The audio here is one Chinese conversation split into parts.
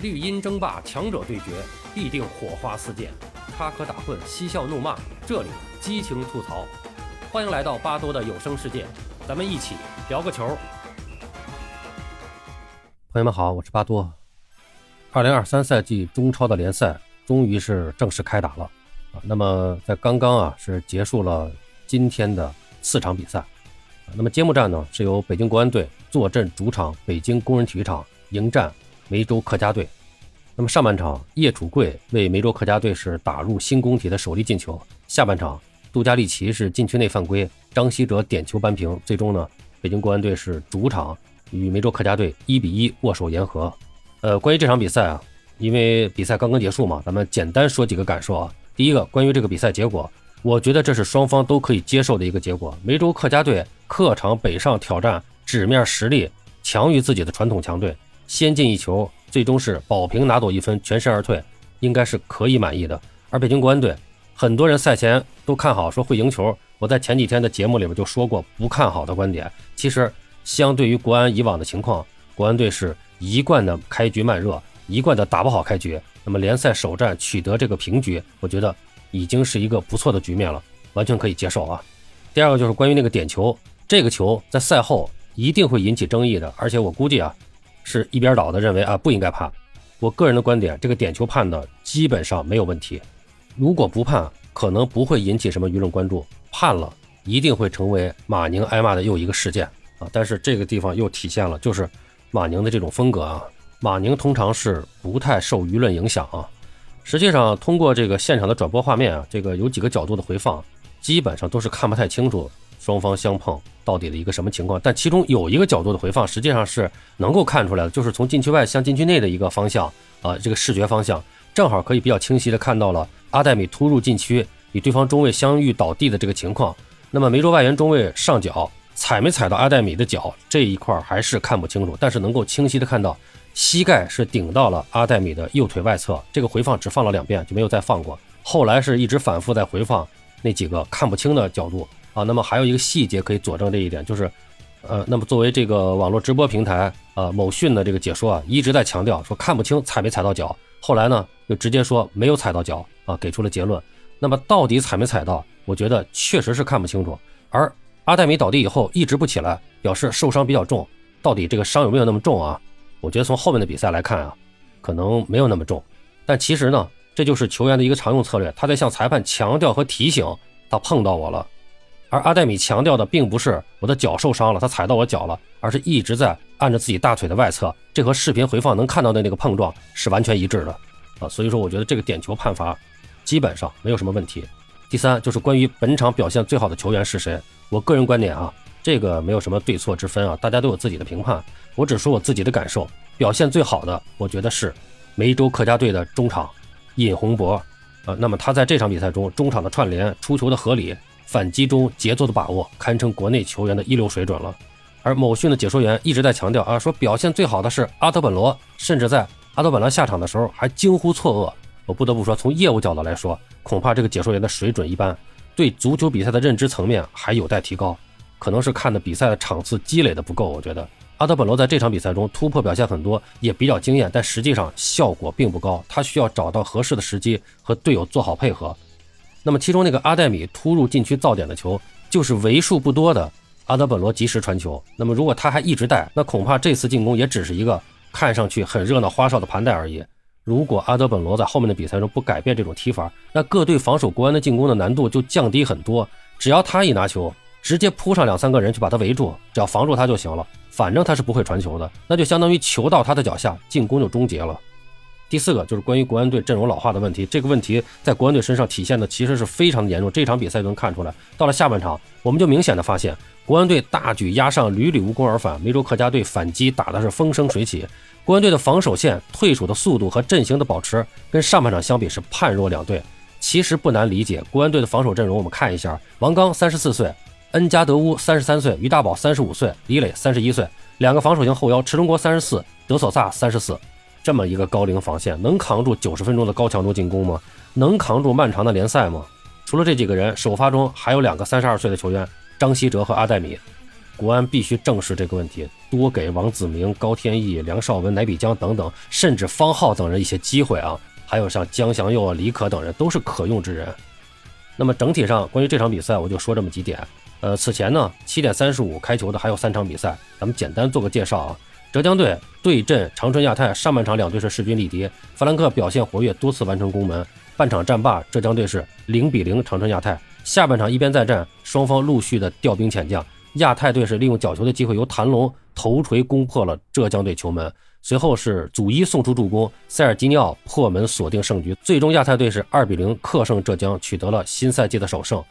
绿茵争霸，强者对决，必定火花四溅；插科打诨，嬉笑怒骂，这里激情吐槽。欢迎来到巴多的有声世界，咱们一起聊个球。朋友们好，我是巴多。二零二三赛季中超的联赛终于是正式开打了啊！那么在刚刚啊是结束了今天的四场比赛。那么揭幕战呢是由北京国安队坐镇主场北京工人体育场迎战。梅州客家队，那么上半场叶楚贵为梅州客家队是打入新工体的首粒进球。下半场杜加利奇是禁区内犯规，张稀哲点球扳平。最终呢，北京国安队是主场与梅州客家队一比一握手言和。呃，关于这场比赛啊，因为比赛刚刚结束嘛，咱们简单说几个感受啊。第一个，关于这个比赛结果，我觉得这是双方都可以接受的一个结果。梅州客家队客场北上挑战，纸面实力强于自己的传统强队。先进一球，最终是保平拿走一分，全身而退，应该是可以满意的。而北京国安队，很多人赛前都看好，说会赢球。我在前几天的节目里边就说过不看好的观点。其实，相对于国安以往的情况，国安队是一贯的开局慢热，一贯的打不好开局。那么联赛首战取得这个平局，我觉得已经是一个不错的局面了，完全可以接受啊。第二个就是关于那个点球，这个球在赛后一定会引起争议的，而且我估计啊。是一边倒的认为啊不应该判，我个人的观点，这个点球判的基本上没有问题。如果不判，可能不会引起什么舆论关注；判了，一定会成为马宁挨骂的又一个事件啊。但是这个地方又体现了就是马宁的这种风格啊。马宁通常是不太受舆论影响啊。实际上，通过这个现场的转播画面啊，这个有几个角度的回放，基本上都是看不太清楚。双方相碰到底的一个什么情况？但其中有一个角度的回放，实际上是能够看出来的，就是从禁区外向禁区内的一个方向啊，这个视觉方向正好可以比较清晰的看到了阿黛米突入禁区与对方中卫相遇倒地的这个情况。那么梅州外援中卫上脚踩没踩到阿黛米的脚这一块还是看不清楚，但是能够清晰的看到膝盖是顶到了阿黛米的右腿外侧。这个回放只放了两遍就没有再放过，后来是一直反复在回放那几个看不清的角度。啊，那么还有一个细节可以佐证这一点，就是，呃，那么作为这个网络直播平台，呃，某讯的这个解说啊，一直在强调说看不清踩没踩到脚，后来呢又直接说没有踩到脚啊，给出了结论。那么到底踩没踩到？我觉得确实是看不清楚。而阿黛米倒地以后一直不起来，表示受伤比较重。到底这个伤有没有那么重啊？我觉得从后面的比赛来看啊，可能没有那么重。但其实呢，这就是球员的一个常用策略，他在向裁判强调和提醒他碰到我了。而阿黛米强调的并不是我的脚受伤了，他踩到我脚了，而是一直在按着自己大腿的外侧，这和视频回放能看到的那个碰撞是完全一致的啊！所以说，我觉得这个点球判罚基本上没有什么问题。第三就是关于本场表现最好的球员是谁，我个人观点啊，这个没有什么对错之分啊，大家都有自己的评判，我只说我自己的感受，表现最好的，我觉得是梅州客家队的中场尹洪博，呃，那么他在这场比赛中中场的串联、出球的合理。反击中节奏的把握，堪称国内球员的一流水准了。而某讯的解说员一直在强调啊，说表现最好的是阿德本罗，甚至在阿德本罗下场的时候还惊呼错愕。我不得不说，从业务角度来说，恐怕这个解说员的水准一般，对足球比赛的认知层面还有待提高，可能是看的比赛的场次积累的不够。我觉得阿德本罗在这场比赛中突破表现很多，也比较惊艳，但实际上效果并不高。他需要找到合适的时机和队友做好配合。那么其中那个阿黛米突入禁区造点的球，就是为数不多的阿德本罗及时传球。那么如果他还一直带，那恐怕这次进攻也只是一个看上去很热闹花哨的盘带而已。如果阿德本罗在后面的比赛中不改变这种踢法，那各队防守国安的进攻的难度就降低很多。只要他一拿球，直接扑上两三个人去把他围住，只要防住他就行了。反正他是不会传球的，那就相当于球到他的脚下，进攻就终结了。第四个就是关于国安队阵容老化的问题，这个问题在国安队身上体现的其实是非常的严重。这场比赛就能看出来，到了下半场，我们就明显的发现，国安队大举压上，屡屡无功而返。梅州客家队反击打的是风生水起，国安队的防守线退守的速度和阵型的保持，跟上半场相比是判若两队。其实不难理解，国安队的防守阵容，我们看一下：王刚三十四岁，恩加德乌三十三岁，于大宝三十五岁，李磊三十一岁，两个防守型后腰，池中国三十四，德索萨三十四。这么一个高龄防线，能扛住九十分钟的高强度进攻吗？能扛住漫长的联赛吗？除了这几个人，首发中还有两个三十二岁的球员，张稀哲和阿黛米。国安必须正视这个问题，多给王子明、高天意、梁绍文、乃比江等等，甚至方浩等人一些机会啊。还有像江祥佑啊、李可等人都是可用之人。那么整体上关于这场比赛，我就说这么几点。呃，此前呢，七点三十五开球的还有三场比赛，咱们简单做个介绍啊。浙江队对阵长春亚泰，上半场两队是势均力敌，弗兰克表现活跃，多次完成攻门。半场战罢，浙江队是零比零长春亚泰。下半场一边再战，双方陆续的调兵遣将，亚泰队是利用角球的机会，由谭龙头锤攻破了浙江队球门。随后是祖伊送出助攻，塞尔吉尼奥破门锁定胜局。最终亚太队是二比零客胜浙江，取得了新赛季的首胜。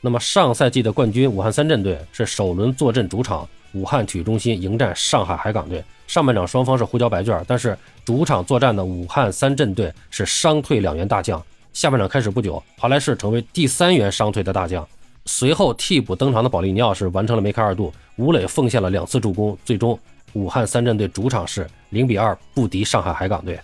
那么上赛季的冠军武汉三镇队是首轮坐镇主场武汉体育中心迎战上海海港队。上半场双方是互交白卷，但是主场作战的武汉三镇队是伤退两员大将。下半场开始不久，华莱士成为第三员伤退的大将。随后替补登场的保利尼奥是完成了梅开二度，吴磊奉献了两次助攻，最终。武汉三镇队主场是零比二不敌上海海港队，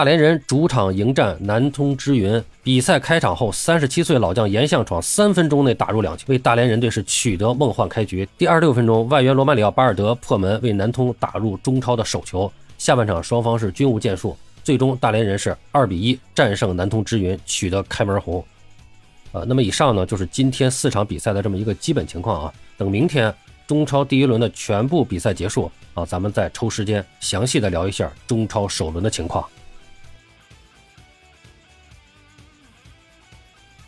大连人主场迎战南通之云。比赛开场后，三十七岁老将严向闯三分钟内打入两球，为大连人队是取得梦幻开局。第二十六分钟，外援罗马里奥巴尔德破门为南通打入中超的首球。下半场双方是均无建树，最终大连人是二比一战胜南通之云，取得开门红。呃，那么以上呢就是今天四场比赛的这么一个基本情况啊。等明天。中超第一轮的全部比赛结束啊，咱们再抽时间详细的聊一下中超首轮的情况。